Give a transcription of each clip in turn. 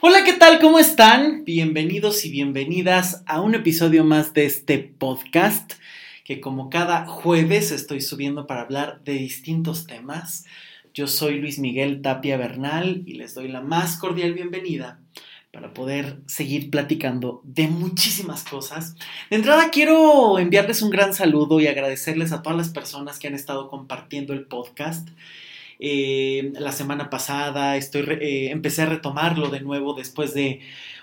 Hola, ¿qué tal? ¿Cómo están? Bienvenidos y bienvenidas a un episodio más de este podcast que como cada jueves estoy subiendo para hablar de distintos temas. Yo soy Luis Miguel Tapia Bernal y les doy la más cordial bienvenida para poder seguir platicando de muchísimas cosas. De entrada quiero enviarles un gran saludo y agradecerles a todas las personas que han estado compartiendo el podcast. Eh, la semana pasada estoy eh, empecé a retomarlo de nuevo después de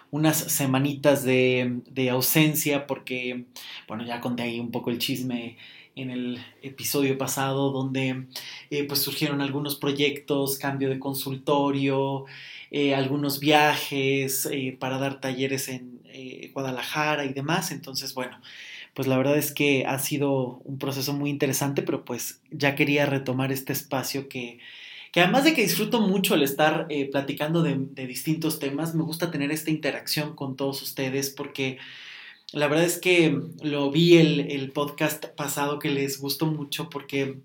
unas semanitas de, ausencia porque, bueno, ya conté ahí un poco el chisme en el episodio pasado donde eh, pues surgieron algunos proyectos, cambio de consultorio, algunos viajes para dar talleres en Guadalajara y demás. Entonces, bueno, pues la verdad es que ha sido un proceso muy interesante, pero pues ya quería retomar este espacio que, que además de que disfruto mucho el estar eh, platicando de, distintos temas, me gusta tener esta interacción con todos ustedes porque la verdad es que lo vi el, el podcast pasado que les gustó mucho porque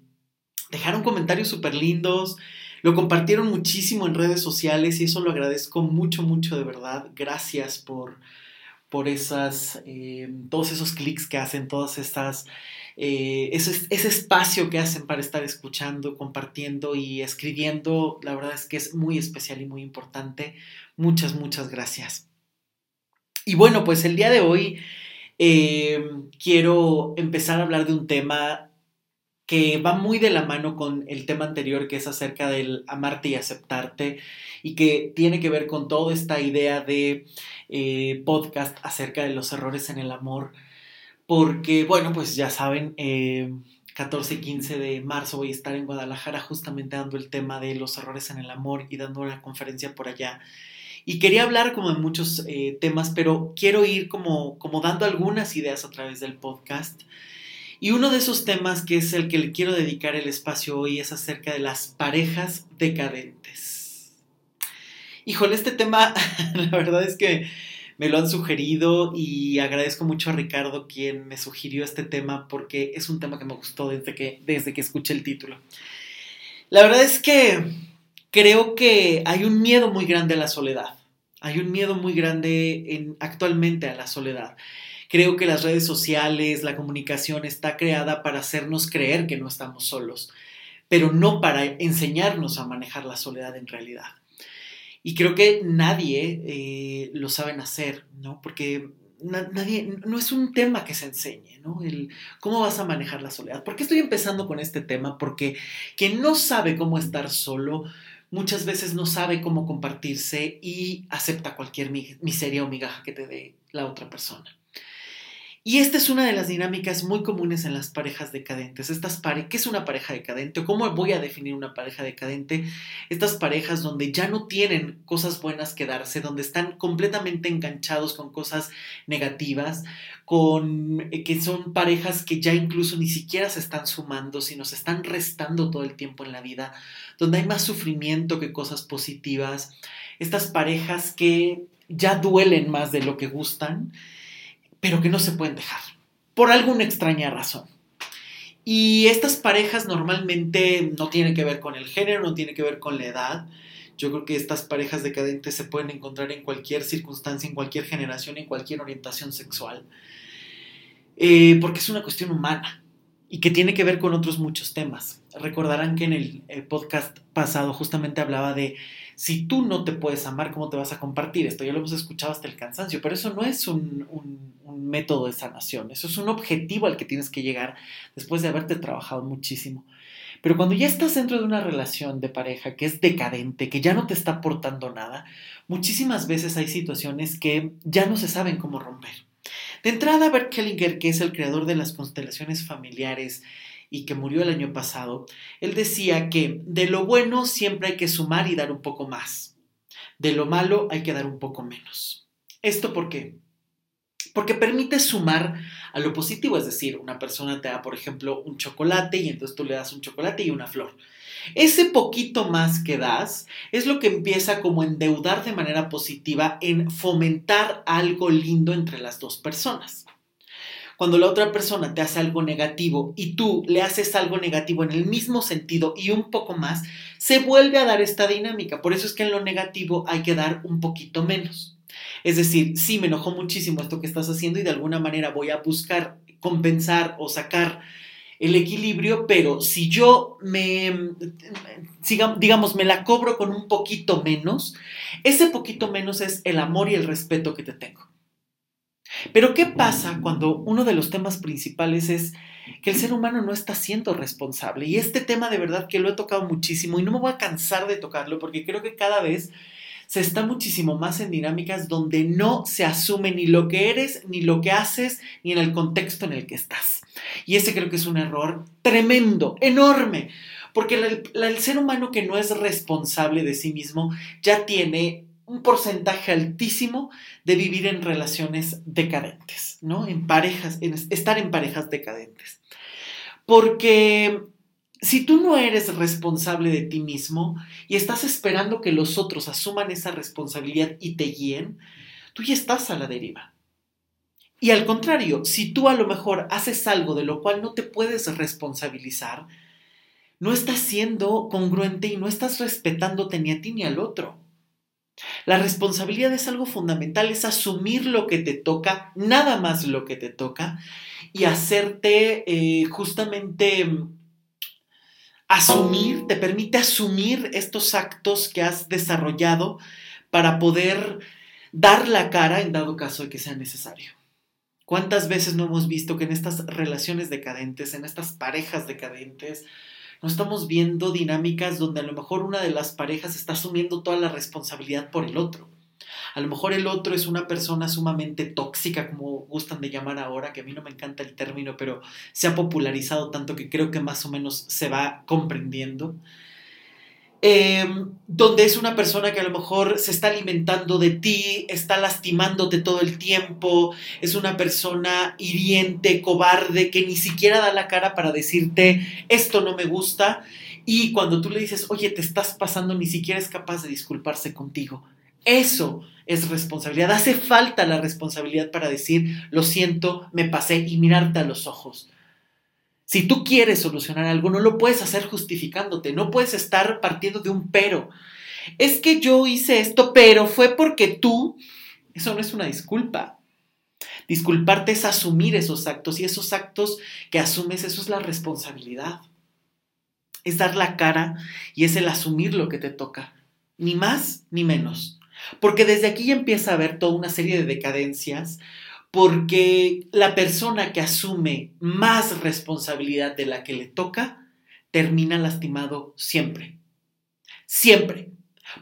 dejaron comentarios súper lindos, lo compartieron muchísimo en redes sociales y eso lo agradezco mucho, mucho de verdad. Gracias por por esas, eh, todos esos clics que hacen, todas estas, eh, ese, ese, espacio que hacen para estar escuchando, compartiendo y escribiendo, la verdad es que es muy especial y muy importante. Muchas, muchas gracias. Y bueno, pues el día de hoy eh, quiero empezar a hablar de un tema que va muy de la mano con el tema anterior que es acerca del amarte y aceptarte y que tiene que ver con toda esta idea de eh, podcast acerca de los errores en el amor. Porque bueno pues ya saben 14 y 15 de marzo voy a estar en Guadalajara justamente dando el tema de los errores en el amor y dando una conferencia por allá. Y quería hablar como de muchos eh, temas pero quiero ir como, como dando algunas ideas a través del podcast y uno de esos temas que es el que le quiero dedicar el espacio hoy es acerca de las parejas decadentes. Híjole, este tema, la verdad es que me lo han sugerido y agradezco mucho a Ricardo quien me sugirió este tema porque es un tema que me gustó desde que, desde que escuché el título. La verdad es que creo que hay un miedo muy grande a la soledad. Hay un miedo muy grande en, actualmente a la soledad. Creo que las redes sociales, la comunicación está creada para hacernos creer que no estamos solos, pero no para enseñarnos a manejar la soledad en realidad. Y creo que nadie eh, lo saben hacer, ¿no? Porque nadie, no es un tema que se enseñe, ¿no? Cómo vas a manejar la soledad. ¿Por qué estoy empezando con este tema? Porque quien no sabe cómo estar solo, muchas veces no sabe cómo compartirse y acepta cualquier miseria o migaja que te dé la otra persona. Y esta es una de las dinámicas muy comunes en las parejas decadentes. Estas pare ¿Qué es una pareja decadente? ¿O cómo voy a definir una pareja decadente? Estas parejas donde ya no tienen cosas buenas que darse, donde están completamente enganchados con cosas negativas, con eh, que son parejas que ya incluso ni siquiera se están sumando, sino se están restando todo el tiempo en la vida, donde hay más sufrimiento que cosas positivas. Estas parejas que ya duelen más de lo que gustan pero que no se pueden dejar, por alguna extraña razón. Y estas parejas normalmente no tienen que ver con el género, no tienen que ver con la edad. Yo creo que estas parejas decadentes se pueden encontrar en cualquier circunstancia, en cualquier generación, en cualquier orientación sexual. Eh, porque es una cuestión humana y que tiene que ver con otros muchos temas. Recordarán que en el podcast pasado justamente hablaba de si tú no te puedes amar, ¿cómo te vas a compartir? Esto ya lo hemos escuchado hasta el cansancio, pero eso no es un, método de sanación, eso es un objetivo al que tienes que llegar después de haberte trabajado muchísimo. Pero cuando ya estás dentro de una relación de pareja que es decadente, que ya no te está aportando nada, muchísimas veces hay situaciones que ya no se saben cómo romper. De entrada, Bert Kellinger, que es el creador de las constelaciones familiares y que murió el año pasado, él decía que de lo bueno siempre hay que sumar y dar un poco más. De lo malo hay que dar un poco menos. ¿Esto por qué? Porque permite sumar a lo positivo, es decir, una persona te da, por ejemplo, un chocolate y entonces tú le das un chocolate y una flor. Ese poquito más que das es lo que empieza como endeudar de manera positiva en fomentar algo lindo entre las dos personas. cuando la otra persona te hace algo negativo y tú le haces algo negativo en el mismo sentido y un poco más, se vuelve a dar esta dinámica. Por eso es que en lo negativo hay que dar un poquito menos. Es decir, sí, me enojó muchísimo esto que estás haciendo y de alguna manera voy a buscar compensar o sacar el equilibrio, pero si yo me, digamos, me la cobro con un poquito menos, ese poquito menos es el amor y el respeto que te tengo. Pero ¿qué pasa cuando uno de los temas principales es que el ser humano no está siendo responsable? Y este tema de verdad que lo he tocado muchísimo y no me voy a cansar de tocarlo porque creo que cada vez se está muchísimo más en dinámicas donde no se asume ni lo que eres, ni lo que haces, ni en el contexto en el que estás. Y ese creo que es un error tremendo, enorme, porque el, ser humano que no es responsable de sí mismo ya tiene un porcentaje altísimo de vivir en relaciones decadentes, ¿no? En parejas, en estar en parejas decadentes. Porque si tú no eres responsable de ti mismo y estás esperando que los otros asuman esa responsabilidad y te guíen, tú ya estás a la deriva. Y al contrario, si tú a lo mejor haces algo de lo cual no te puedes responsabilizar, no estás siendo congruente y no estás respetándote ni a ti ni al otro. La responsabilidad es algo fundamental, es asumir lo que te toca, nada más lo que te toca, y hacerte eh, justamente asumir, te permite asumir estos actos que has desarrollado para poder dar la cara en dado caso de que sea necesario. ¿Cuántas veces no hemos visto que en estas relaciones decadentes, en estas parejas decadentes, no estamos viendo dinámicas donde a lo mejor una de las parejas está asumiendo toda la responsabilidad por el otro? A lo mejor el otro es una persona sumamente tóxica, como gustan de llamar ahora, que a mí no me encanta el término, pero se ha popularizado tanto que creo que más o menos se va comprendiendo. Em, donde es una persona que a lo mejor se está alimentando de ti, está lastimándote todo el tiempo, es una persona hiriente, cobarde, que ni siquiera da la cara para decirte esto no me gusta y cuando tú le dices, oye, te estás pasando, ni siquiera es capaz de disculparse contigo. Eso es responsabilidad. Hace falta la responsabilidad para decir, lo siento, me pasé y mirarte a los ojos. Si tú quieres solucionar algo, no lo puedes hacer justificándote, no puedes estar partiendo de un pero. Es que yo hice esto, pero fue porque tú... Eso no es una disculpa. Disculparte es asumir esos actos y esos actos que asumes, eso es la responsabilidad. Es dar la cara y es el asumir lo que te toca. Ni más ni menos. Porque desde aquí empieza a haber toda una serie de decadencias, porque la persona que asume más responsabilidad de la que le toca termina lastimado siempre. Siempre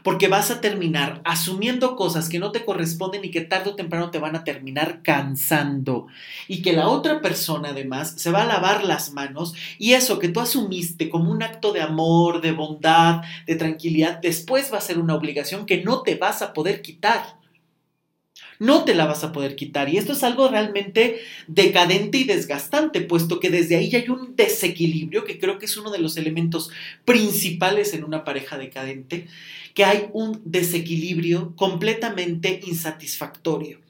porque vas a terminar asumiendo cosas que no te corresponden y que tarde o temprano te van a terminar cansando. Y que la otra persona además se va a lavar las manos y eso que tú asumiste como un acto de amor, de bondad, de tranquilidad, después va a ser una obligación que no te vas a poder quitar no te la vas a poder quitar. Y esto es algo realmente decadente y desgastante, puesto que desde ahí hay un desequilibrio, que creo que es uno de los elementos principales en una pareja decadente, que hay un desequilibrio completamente insatisfactorio.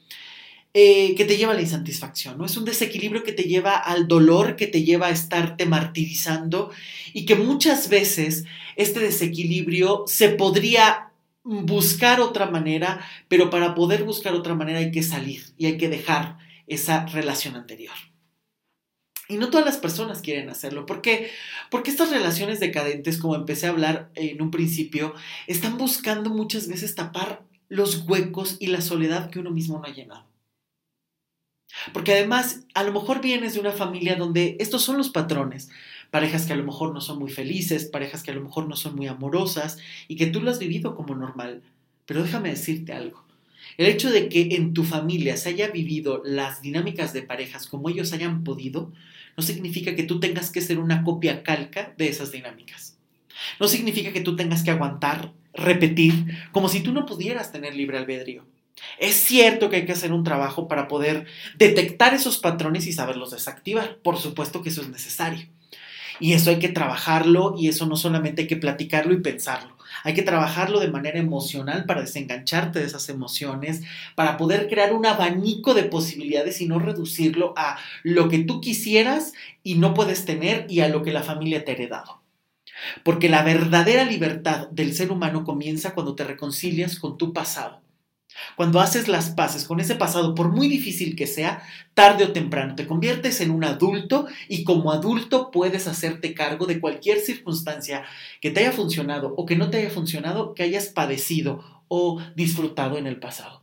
Eh, que te lleva a la insatisfacción, ¿no? Es un desequilibrio que te lleva al dolor, que te lleva a estarte martirizando y que muchas veces este desequilibrio se podría buscar otra manera, pero para poder buscar otra manera hay que salir y hay que dejar esa relación anterior. Y no todas las personas quieren hacerlo. ¿Por qué? Porque estas relaciones decadentes, como empecé a hablar en un principio, están buscando muchas veces tapar los huecos y la soledad que uno mismo no ha llenado. Porque además, a lo mejor vienes de una familia donde estos son los patrones parejas que a lo mejor no son muy felices, parejas que a lo mejor no son muy amorosas y que tú lo has vivido como normal. Pero déjame decirte algo. El hecho de que en tu familia se haya vivido las dinámicas de parejas como ellos hayan podido, no significa que tú tengas que ser una copia calca de esas dinámicas. No significa que tú tengas que aguantar, repetir, como si tú no pudieras tener libre albedrío. Es cierto que hay que hacer un trabajo para poder detectar esos patrones y saberlos desactivar. Por supuesto que eso es necesario. Y eso hay que trabajarlo y eso no solamente hay que platicarlo y pensarlo. Hay que trabajarlo de manera emocional para desengancharte de esas emociones, para poder crear un abanico de posibilidades y no reducirlo a lo que tú quisieras y no puedes tener y a lo que la familia te ha heredado. Porque la verdadera libertad del ser humano comienza cuando te reconcilias con tu pasado. Cuando haces las paces con ese pasado, por muy difícil que sea, tarde o temprano te conviertes en un adulto y como adulto puedes hacerte cargo de cualquier circunstancia que te haya funcionado o que no te haya funcionado, que hayas padecido o disfrutado en el pasado.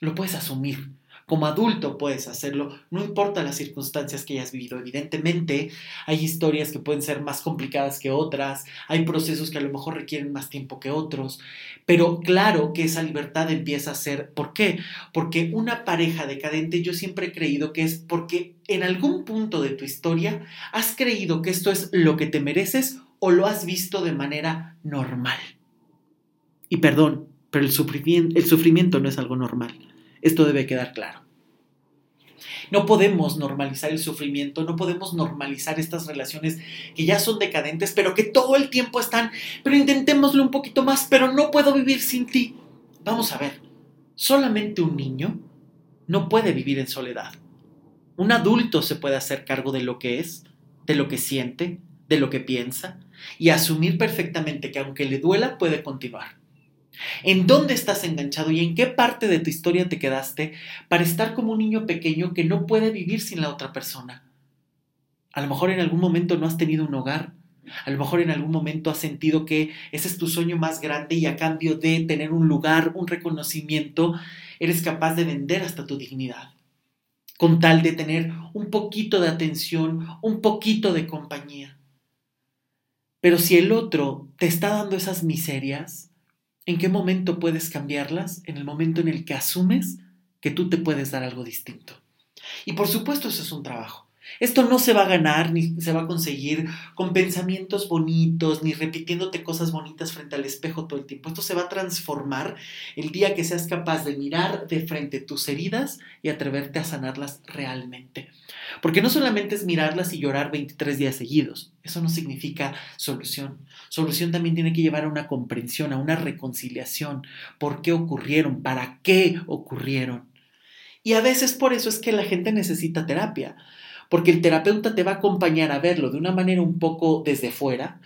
Lo puedes asumir. Como adulto puedes hacerlo, no importa las circunstancias que hayas vivido. Evidentemente, hay historias que pueden ser más complicadas que otras, hay procesos que a lo mejor requieren más tiempo que otros, pero claro que esa libertad empieza a ser, ¿por qué? Porque una pareja decadente yo siempre he creído que es porque en algún punto de tu historia has creído que esto es lo que te mereces o lo has visto de manera normal. Y perdón, pero el sufrimiento, el sufrimiento no es algo normal. Esto debe quedar claro. No podemos normalizar el sufrimiento, no podemos normalizar estas relaciones que ya son decadentes, pero que todo el tiempo están, pero intentémoslo un poquito más, pero no puedo vivir sin ti. Vamos a ver, solamente un niño no puede vivir en soledad. Un adulto se puede hacer cargo de lo que es, de lo que siente, de lo que piensa, y asumir perfectamente que aunque le duela, puede continuar. ¿En dónde estás enganchado y en qué parte de tu historia te quedaste para estar como un niño pequeño que no puede vivir sin la otra persona? A lo mejor en algún momento no has tenido un hogar. A lo mejor en algún momento has sentido que ese es tu sueño más grande y a cambio de tener un lugar, un reconocimiento, eres capaz de vender hasta tu dignidad. Con tal de tener un poquito de atención, un poquito de compañía. Pero si el otro te está dando esas miserias, ¿En qué momento puedes cambiarlas? En el momento en el que asumes que tú te puedes dar algo distinto. Y por supuesto eso es un trabajo. Esto no se va a ganar ni se va a conseguir con pensamientos bonitos ni repitiéndote cosas bonitas frente al espejo todo el tiempo. Esto se va a transformar el día que seas capaz de mirar de frente tus heridas y atreverte a sanarlas realmente. Porque no solamente es mirarlas y llorar 23 días seguidos. Eso no significa solución. Solución también tiene que llevar a una comprensión, a una reconciliación. ¿Por qué ocurrieron? ¿Para qué ocurrieron? Y a veces por eso es que la gente necesita terapia porque el terapeuta te va a acompañar a verlo de una manera un poco desde fuera,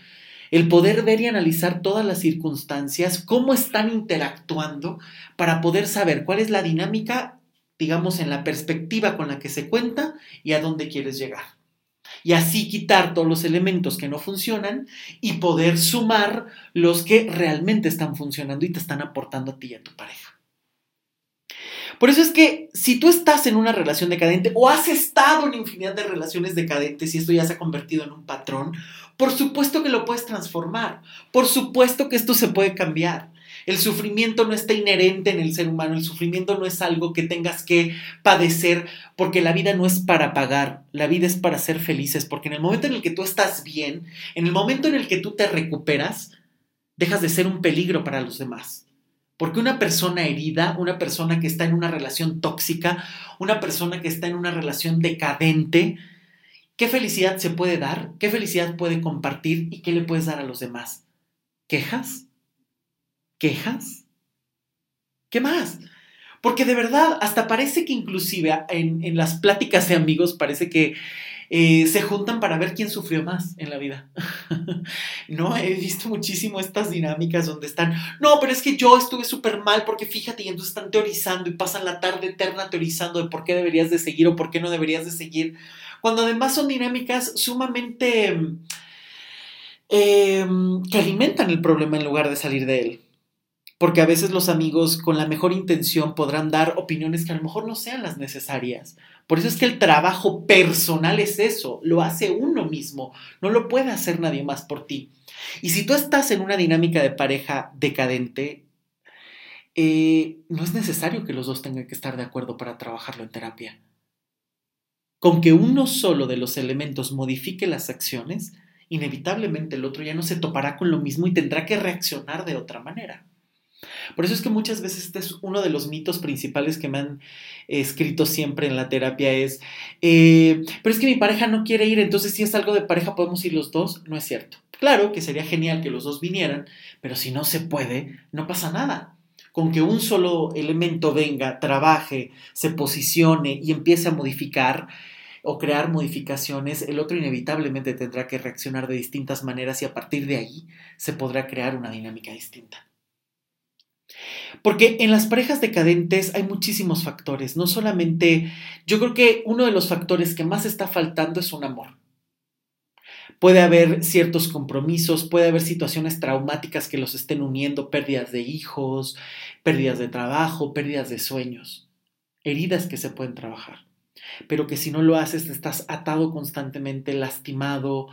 el poder ver y analizar todas las circunstancias, cómo están interactuando, para poder saber cuál es la dinámica, digamos, en la perspectiva con la que se cuenta y a dónde quieres llegar. Y así quitar todos los elementos que no funcionan y poder sumar los que realmente están funcionando y te están aportando a ti y a tu pareja. Por eso es que si tú estás en una relación decadente o has estado en infinidad de relaciones decadentes y esto ya se ha convertido en un patrón, por supuesto que lo puedes transformar. Por supuesto que esto se puede cambiar. El sufrimiento no está inherente en el ser humano, el sufrimiento no es algo que tengas que padecer porque la vida no es para pagar, la vida es para ser felices, porque en el momento en el que tú estás bien, en el momento en el que tú te recuperas, dejas de ser un peligro para los demás. Porque una persona herida, una persona que está en una relación tóxica, una persona que está en una relación decadente, ¿qué felicidad se puede dar? ¿Qué felicidad puede compartir? ¿Y qué le puedes dar a los demás? ¿Quejas? ¿Quejas? ¿Qué más? Porque de verdad, hasta parece que inclusive en, en las pláticas de amigos parece que eh, se juntan para ver quién sufrió más en la vida. no, he visto muchísimo estas dinámicas donde están, no, pero es que yo estuve súper mal porque fíjate, y entonces están teorizando y pasan la tarde eterna teorizando de por qué deberías de seguir o por qué no deberías de seguir, cuando además son dinámicas sumamente em, que alimentan el problema en lugar de salir de él porque a veces los amigos con la mejor intención podrán dar opiniones que a lo mejor no sean las necesarias. Por eso es que el trabajo personal es eso, lo hace uno mismo, no lo puede hacer nadie más por ti. Y si tú estás en una dinámica de pareja decadente, eh, no es necesario que los dos tengan que estar de acuerdo para trabajarlo en terapia. Con que uno solo de los elementos modifique las acciones, inevitablemente el otro ya no se topará con lo mismo y tendrá que reaccionar de otra manera. Por eso es que muchas veces este es uno de los mitos principales que me han escrito siempre en la terapia es, eh, pero es que mi pareja no quiere ir, entonces si es algo de pareja podemos ir los dos. No es cierto. Claro que sería genial que los dos vinieran, pero si no se puede, no pasa nada. Con que un solo elemento venga, trabaje, se posicione y empiece a modificar o crear modificaciones, el otro inevitablemente tendrá que reaccionar de distintas maneras y a partir de ahí se podrá crear una dinámica distinta. Porque en las parejas decadentes hay muchísimos factores, no solamente, yo creo que uno de los factores que más está faltando es un amor. Puede haber ciertos compromisos, puede haber situaciones traumáticas que los estén uniendo, pérdidas de hijos, pérdidas de trabajo, pérdidas de sueños, heridas que se pueden trabajar, pero que si no lo haces estás atado constantemente, lastimado,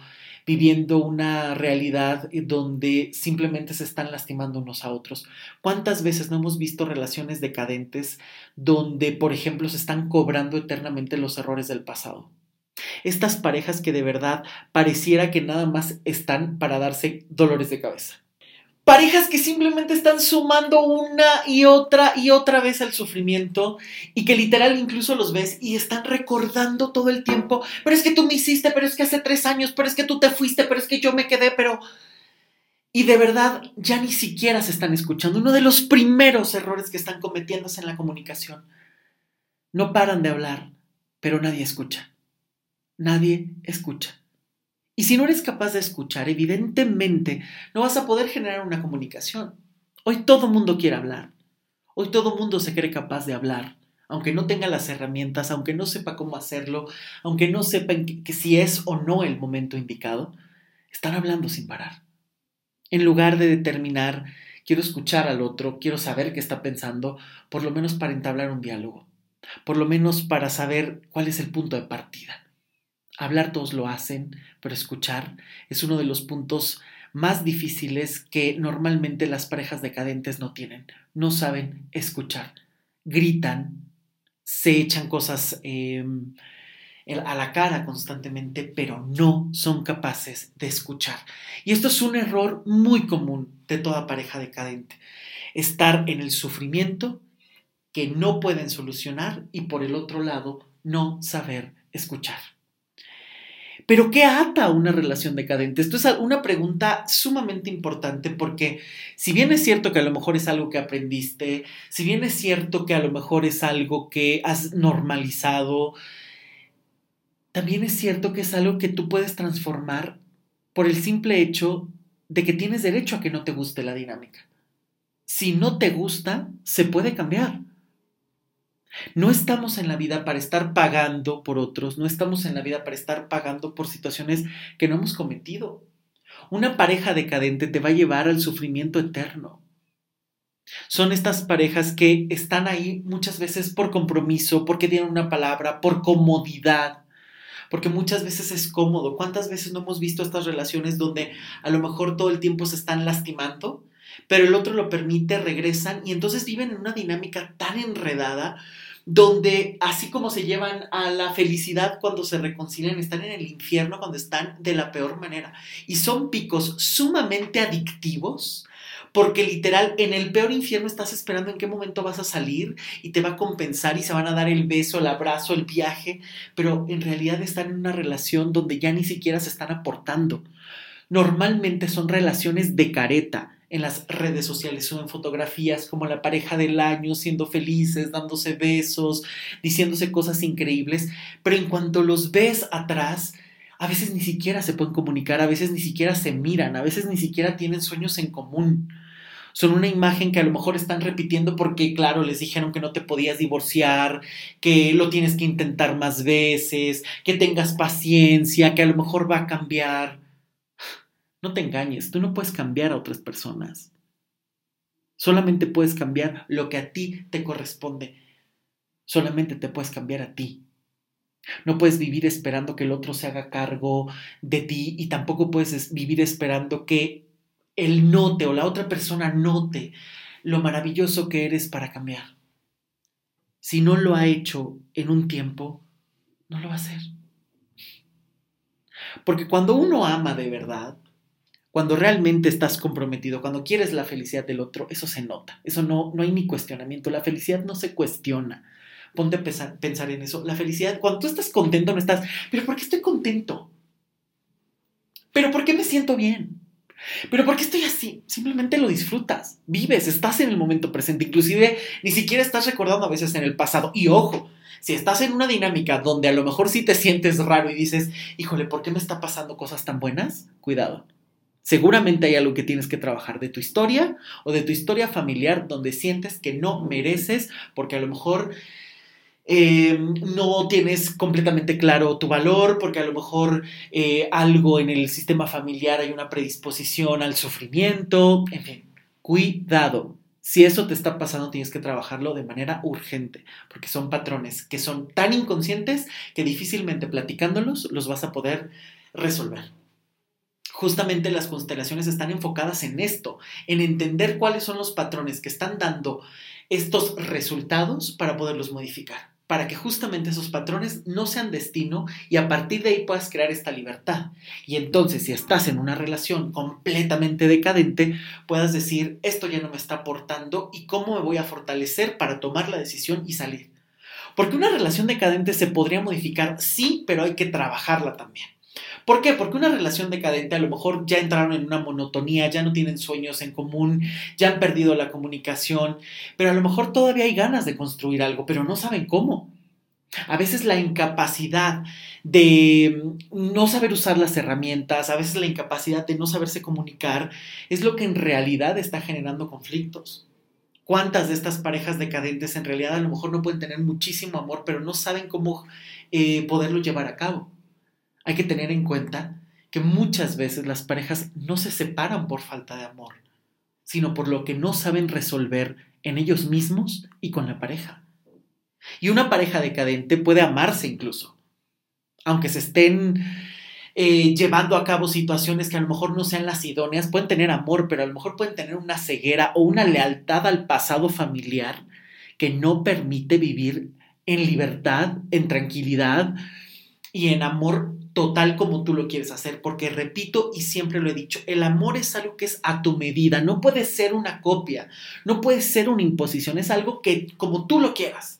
viviendo una realidad donde simplemente se están lastimando unos a otros. ¿Cuántas veces no hemos visto relaciones decadentes donde, por ejemplo, se están cobrando eternamente los errores del pasado? Estas parejas que de verdad pareciera que nada más están para darse dolores de cabeza. Parejas que simplemente están sumando una y otra y otra vez el sufrimiento y que literal incluso los ves y están recordando todo el tiempo, pero es que tú me hiciste, pero es que hace tres años, pero es que tú te fuiste, pero es que yo me quedé, pero... Y de verdad ya ni siquiera se están escuchando. Uno de los primeros errores que están cometiéndose en la comunicación. No paran de hablar, pero nadie escucha. Nadie escucha. Y si no eres capaz de escuchar, evidentemente no vas a poder generar una comunicación. Hoy todo mundo quiere hablar. Hoy todo mundo se cree capaz de hablar, aunque no tenga las herramientas, aunque no sepa cómo hacerlo, aunque no sepa que, si es o no el momento indicado, están hablando sin parar. En lugar de determinar, quiero escuchar al otro, quiero saber qué está pensando, por lo menos para entablar un diálogo, por lo menos para saber cuál es el punto de partida. Hablar todos lo hacen, pero escuchar es uno de los puntos más difíciles que normalmente las parejas decadentes no tienen. No saben escuchar. Gritan, se echan cosas em, a la cara constantemente, pero no son capaces de escuchar. Y esto es un error muy común de toda pareja decadente. Estar en el sufrimiento que no pueden solucionar y por el otro lado no saber escuchar. Pero ¿qué ata una relación decadente? Esto es una pregunta sumamente importante porque si bien es cierto que a lo mejor es algo que aprendiste, si bien es cierto que a lo mejor es algo que has normalizado, también es cierto que es algo que tú puedes transformar por el simple hecho de que tienes derecho a que no te guste la dinámica. Si no te gusta, se puede cambiar. No estamos en la vida para estar pagando por otros, no estamos en la vida para estar pagando por situaciones que no hemos cometido. Una pareja decadente te va a llevar al sufrimiento eterno. Son estas parejas que están ahí muchas veces por compromiso, porque tienen una palabra, por comodidad, porque muchas veces es cómodo. ¿Cuántas veces no hemos visto estas relaciones donde a lo mejor todo el tiempo se están lastimando, pero el otro lo permite, regresan y entonces viven en una dinámica tan enredada donde así como se llevan a la felicidad cuando se reconcilian, están en el infierno cuando están de la peor manera. Y son picos sumamente adictivos, porque literal en el peor infierno estás esperando en qué momento vas a salir y te va a compensar y se van a dar el beso, el abrazo, el viaje, pero en realidad están en una relación donde ya ni siquiera se están aportando. Normalmente son relaciones de careta en las redes sociales suben fotografías como la pareja del año, siendo felices, dándose besos, diciéndose cosas increíbles, pero en cuanto los ves atrás, a veces ni siquiera se pueden comunicar, a veces ni siquiera se miran, a veces ni siquiera tienen sueños en común. Son una imagen que a lo mejor están repitiendo porque, claro, les dijeron que no te podías divorciar, que lo tienes que intentar más veces, que tengas paciencia, que a lo mejor va a cambiar. No te engañes, tú no puedes cambiar a otras personas. Solamente puedes cambiar lo que a ti te corresponde. Solamente te puedes cambiar a ti. No puedes vivir esperando que el otro se haga cargo de ti y tampoco puedes vivir esperando que él note o la otra persona note lo maravilloso que eres para cambiar. Si no lo ha hecho en un tiempo, no lo va a hacer. Porque cuando uno ama de verdad, cuando realmente estás comprometido, cuando quieres la felicidad del otro, eso se nota. Eso no, no hay ni cuestionamiento. La felicidad no se cuestiona. Ponte a pensar, pensar en eso. La felicidad, cuando tú estás contento, no estás, pero ¿por qué estoy contento? ¿Pero por qué me siento bien? Pero ¿por qué estoy así? Simplemente lo disfrutas, vives, estás en el momento presente, inclusive ni siquiera estás recordando a veces en el pasado. Y ojo, si estás en una dinámica donde a lo mejor sí te sientes raro y dices, híjole, ¿por qué me está pasando cosas tan buenas? Cuidado. Seguramente hay algo que tienes que trabajar de tu historia o de tu historia familiar donde sientes que no mereces porque a lo mejor eh, no tienes completamente claro tu valor, porque a lo mejor eh, algo en el sistema familiar hay una predisposición al sufrimiento, en fin, cuidado. Si eso te está pasando, tienes que trabajarlo de manera urgente, porque son patrones que son tan inconscientes que difícilmente platicándolos los vas a poder resolver. Justamente las constelaciones están enfocadas en esto, en entender cuáles son los patrones que están dando estos resultados para poderlos modificar para que justamente esos patrones no sean destino y a partir de ahí puedas crear esta libertad. Y entonces, si estás en una relación completamente decadente, puedas decir, esto ya no me está aportando y cómo me voy a fortalecer para tomar la decisión y salir. Porque una relación decadente se podría modificar, sí, pero hay que trabajarla también. ¿Por qué? Porque una relación decadente a lo mejor ya entraron en una monotonía, ya no tienen sueños en común, ya han perdido la comunicación, pero a lo mejor todavía hay ganas de construir algo, pero no saben cómo. A veces la incapacidad de no saber usar las herramientas, a veces la incapacidad de no saberse comunicar, es lo que en realidad está generando conflictos. ¿Cuántas de estas parejas decadentes en realidad a lo mejor no pueden tener muchísimo amor, pero no saben cómo eh, poderlo llevar a cabo? Hay que tener en cuenta que muchas veces las parejas no se separan por falta de amor, sino por lo que no saben resolver en ellos mismos y con la pareja. Y una pareja decadente puede amarse incluso, aunque se estén eh, llevando a cabo situaciones que a lo mejor no sean las idóneas, pueden tener amor, pero a lo mejor pueden tener una ceguera o una lealtad al pasado familiar que no permite vivir en libertad, en tranquilidad y en amor total como tú lo quieres hacer, porque repito y siempre lo he dicho, el amor es algo que es a tu medida, no puede ser una copia, no puede ser una imposición, es algo que como tú lo quieras.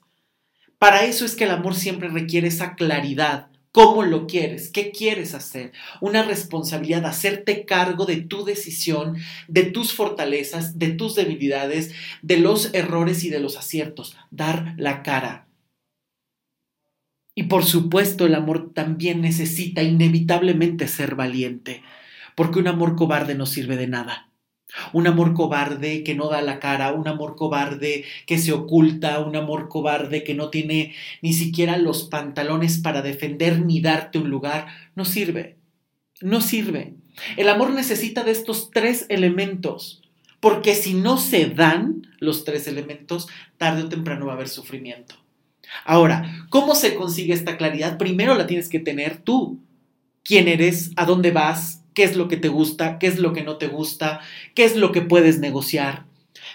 Para eso es que el amor siempre requiere esa claridad, cómo lo quieres, qué quieres hacer, una responsabilidad, hacerte cargo de tu decisión, de tus fortalezas, de tus debilidades, de los errores y de los aciertos, dar la cara, y por supuesto el amor también necesita inevitablemente ser valiente, porque un amor cobarde no sirve de nada. Un amor cobarde que no da la cara, un amor cobarde que se oculta, un amor cobarde que no tiene ni siquiera los pantalones para defender ni darte un lugar, no sirve. No sirve. El amor necesita de estos tres elementos, porque si no se dan los tres elementos, tarde o temprano va a haber sufrimiento. Ahora, ¿cómo se consigue esta claridad? Primero la tienes que tener tú. ¿Quién eres? ¿A dónde vas? ¿Qué es lo que te gusta? ¿Qué es lo que no te gusta? ¿Qué es lo que puedes negociar?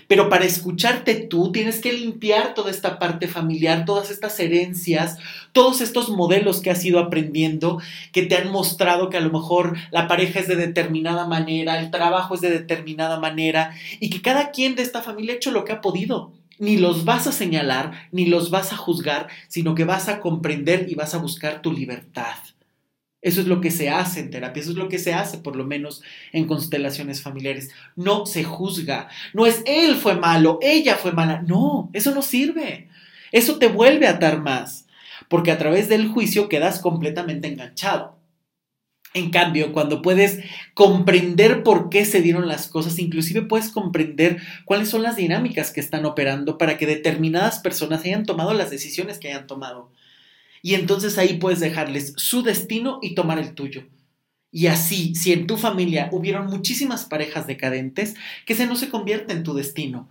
Pero para escucharte tú tienes que limpiar toda esta parte familiar, todas estas herencias, todos estos modelos que has ido aprendiendo, que te han mostrado que a lo mejor la pareja es de determinada manera, el trabajo es de determinada manera, y que cada quien de esta familia ha hecho lo que ha podido ni los vas a señalar, ni los vas a juzgar, sino que vas a comprender y vas a buscar tu libertad. Eso es lo que se hace en terapia, eso es lo que se hace por lo menos en constelaciones familiares. No se juzga, no es él fue malo, ella fue mala, no, eso no sirve. Eso te vuelve a atar más, porque a través del juicio quedas completamente enganchado. En cambio, cuando puedes comprender por qué se dieron las cosas, inclusive puedes comprender cuáles son las dinámicas que están operando para que determinadas personas hayan tomado las decisiones que hayan tomado. Y entonces ahí puedes dejarles su destino y tomar el tuyo. Y así, si en tu familia hubieron muchísimas parejas decadentes, que ese no se convierta en tu destino,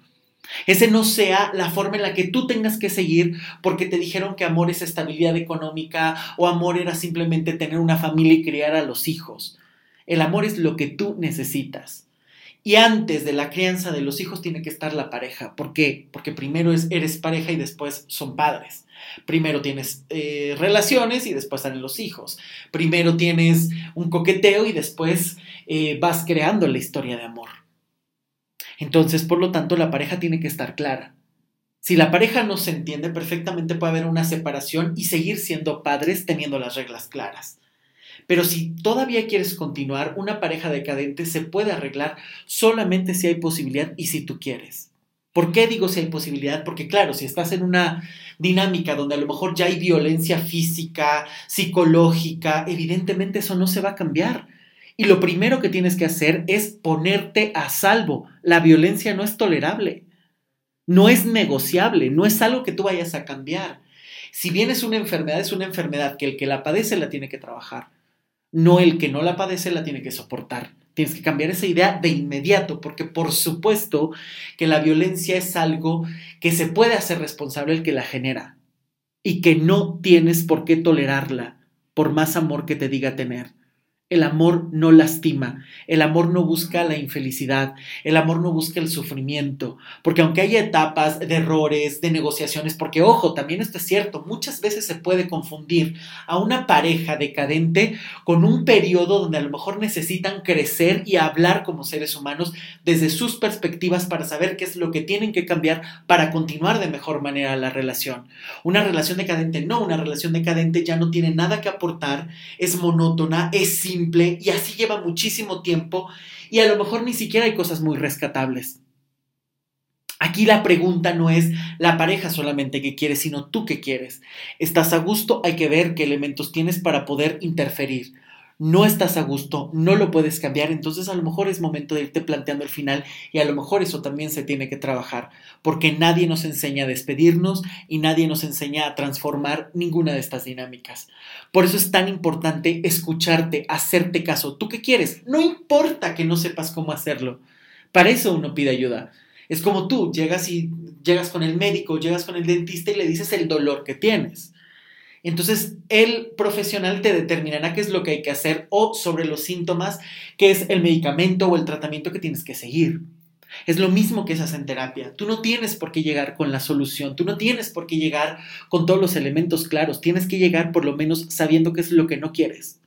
ese no sea la forma en la que tú tengas que seguir porque te dijeron que amor es estabilidad económica o amor era simplemente tener una familia y criar a los hijos. El amor es lo que tú necesitas. Y antes de la crianza de los hijos tiene que estar la pareja. ¿Por qué? Porque primero es, eres pareja y después son padres. Primero tienes eh, relaciones y después salen los hijos. Primero tienes un coqueteo y después eh, vas creando la historia de amor. Entonces, por lo tanto, la pareja tiene que estar clara. Si la pareja no se entiende, perfectamente puede haber una separación y seguir siendo padres teniendo las reglas claras. Pero si todavía quieres continuar, una pareja decadente se puede arreglar solamente si hay posibilidad y si tú quieres. ¿Por qué digo si hay posibilidad? Porque claro, si estás en una dinámica donde a lo mejor ya hay violencia física, psicológica, evidentemente eso no se va a cambiar. Y lo primero que tienes que hacer es ponerte a salvo. La violencia no es tolerable, no es negociable, no es algo que tú vayas a cambiar. Si bien es una enfermedad, es una enfermedad que el que la padece la tiene que trabajar, no el que no la padece la tiene que soportar. Tienes que cambiar esa idea de inmediato, porque por supuesto que la violencia es algo que se puede hacer responsable el que la genera y que no tienes por qué tolerarla, por más amor que te diga tener. El amor no lastima, el amor no busca la infelicidad, el amor no busca el sufrimiento, porque aunque haya etapas de errores, de negociaciones, porque ojo, también esto es cierto, muchas veces se puede confundir a una pareja decadente con un periodo donde a lo mejor necesitan crecer y hablar como seres humanos desde sus perspectivas para saber qué es lo que tienen que cambiar para continuar de mejor manera la relación. Una relación decadente no, una relación decadente ya no tiene nada que aportar, es monótona, es y así lleva muchísimo tiempo y a lo mejor ni siquiera hay cosas muy rescatables. Aquí la pregunta no es la pareja solamente que quieres, sino tú que quieres. ¿Estás a gusto? Hay que ver qué elementos tienes para poder interferir no estás a gusto, no lo puedes cambiar, entonces a lo mejor es momento de irte planteando el final y a lo mejor eso también se tiene que trabajar, porque nadie nos enseña a despedirnos y nadie nos enseña a transformar ninguna de estas dinámicas. Por eso es tan importante escucharte, hacerte caso. ¿Tú qué quieres? No importa que no sepas cómo hacerlo. Para eso uno pide ayuda. Es como tú, llegas y llegas con el médico, llegas con el dentista y le dices el dolor que tienes. Entonces, el profesional te determinará qué es lo que hay que hacer o sobre los síntomas, qué es el medicamento o el tratamiento que tienes que seguir. Es lo mismo que esas en terapia. Tú no tienes por qué llegar con la solución, tú no tienes por qué llegar con todos los elementos claros, tienes que llegar por lo menos sabiendo qué es lo que no quieres.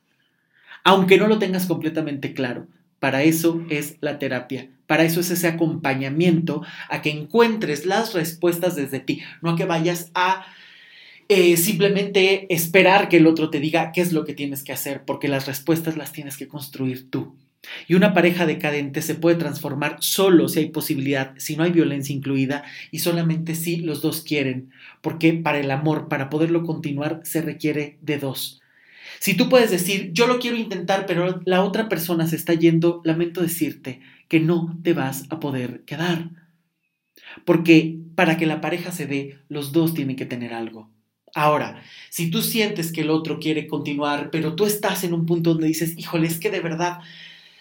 Aunque no lo tengas completamente claro, para eso es la terapia. Para eso es ese acompañamiento a que encuentres las respuestas desde ti, no a que vayas a eh, simplemente esperar que el otro te diga qué es lo que tienes que hacer, porque las respuestas las tienes que construir tú. Y una pareja decadente se puede transformar solo si hay posibilidad, si no hay violencia incluida y solamente si los dos quieren, porque para el amor, para poderlo continuar, se requiere de dos. Si tú puedes decir, yo lo quiero intentar, pero la otra persona se está yendo, lamento decirte que no te vas a poder quedar. Porque para que la pareja se dé, los dos tienen que tener algo. Ahora, si tú sientes que el otro quiere continuar, pero tú estás en un punto donde dices, híjole, es que de verdad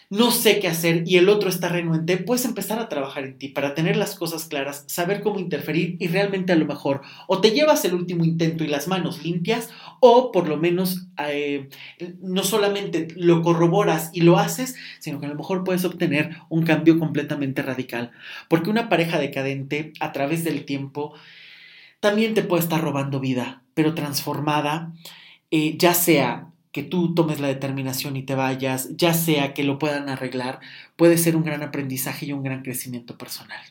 no sé qué hacer y el otro está renuente, puedes empezar a trabajar en ti para tener las cosas claras, saber cómo interferir y realmente a lo mejor o te llevas el último intento y las manos limpias o por lo menos eh, no solamente lo corroboras y lo haces, sino que a lo mejor puedes obtener un cambio completamente radical. Porque una pareja decadente a través del tiempo también te puede estar robando vida pero transformada, eh, ya sea que tú tomes la determinación y te vayas, ya sea que lo puedan arreglar, puede ser un gran aprendizaje y un gran crecimiento personal.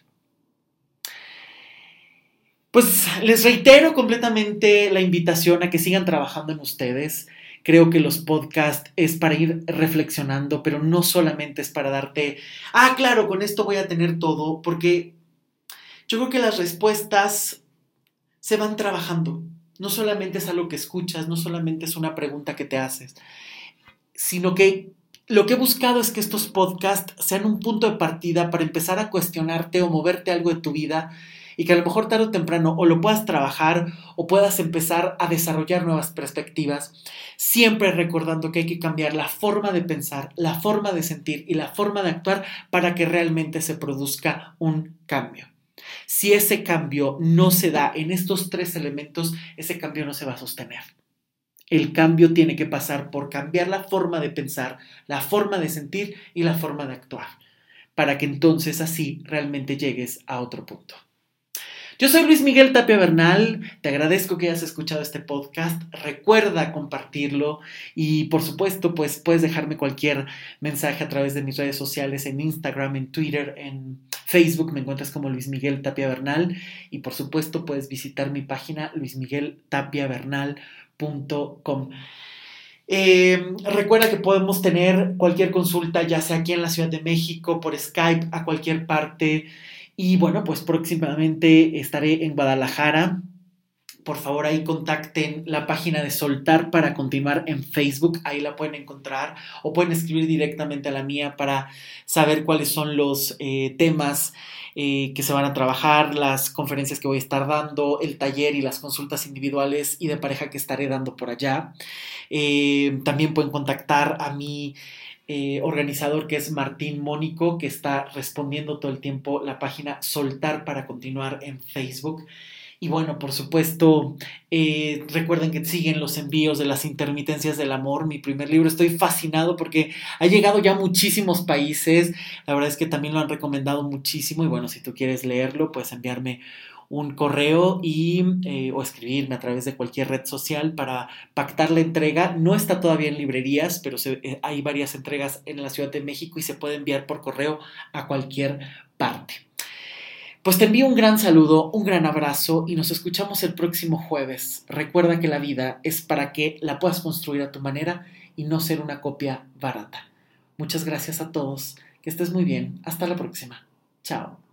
Pues les reitero completamente la invitación a que sigan trabajando en ustedes. Creo que los podcasts es para ir reflexionando, pero no solamente es para darte, ah, claro, con esto voy a tener todo, porque yo creo que las respuestas se van trabajando no solamente es algo que escuchas, no solamente es una pregunta que te haces, sino que lo que he buscado es que estos podcasts sean un punto de partida para empezar a cuestionarte o moverte algo de tu vida y que a lo mejor tarde o temprano o lo puedas trabajar o puedas empezar a desarrollar nuevas perspectivas, siempre recordando que hay que cambiar la forma de pensar, la forma de sentir y la forma de actuar para que realmente se produzca un cambio. Si ese cambio no se da en estos tres elementos, ese cambio no se va a sostener. El cambio tiene que pasar por cambiar la forma de pensar, la forma de sentir y la forma de actuar, para que entonces así realmente llegues a otro punto. Yo soy Luis Miguel Tapia Bernal, te agradezco que hayas escuchado este podcast, recuerda compartirlo y por supuesto pues puedes dejarme cualquier mensaje a través de mis redes sociales en Instagram, en Twitter, en Facebook me encuentras como Luis Miguel Tapia Bernal y por supuesto puedes visitar mi página luismigueltapiavernal.com. Eh, recuerda que podemos tener cualquier consulta, ya sea aquí en la Ciudad de México, por Skype, a cualquier parte. Y bueno, pues próximamente estaré en Guadalajara. Por favor, ahí contacten la página de Soltar para continuar en Facebook. Ahí la pueden encontrar o pueden escribir directamente a la mía para saber cuáles son los eh, temas eh, que se van a trabajar, las conferencias que voy a estar dando, el taller y las consultas individuales y de pareja que estaré dando por allá. Eh, también pueden contactar a mi organizador que es Martín Mónico, que está respondiendo todo el tiempo la página Soltar para continuar en Facebook. Y bueno, por supuesto, eh, recuerden que siguen los envíos de las intermitencias del amor, mi primer libro. Estoy fascinado porque ha llegado ya a muchísimos países. La verdad es que también lo han recomendado muchísimo. Y bueno, si tú quieres leerlo, puedes enviarme un correo y, eh, o escribirme a través de cualquier red social para pactar la entrega. No está todavía en librerías, pero eh, hay varias entregas en la Ciudad de México y se puede enviar por correo a cualquier parte. Pues te envío un gran saludo, un gran abrazo y nos escuchamos el próximo jueves. Recuerda que la vida es para que la puedas construir a tu manera y no ser una copia barata. Muchas gracias a todos, que estés muy bien, hasta la próxima. Chao.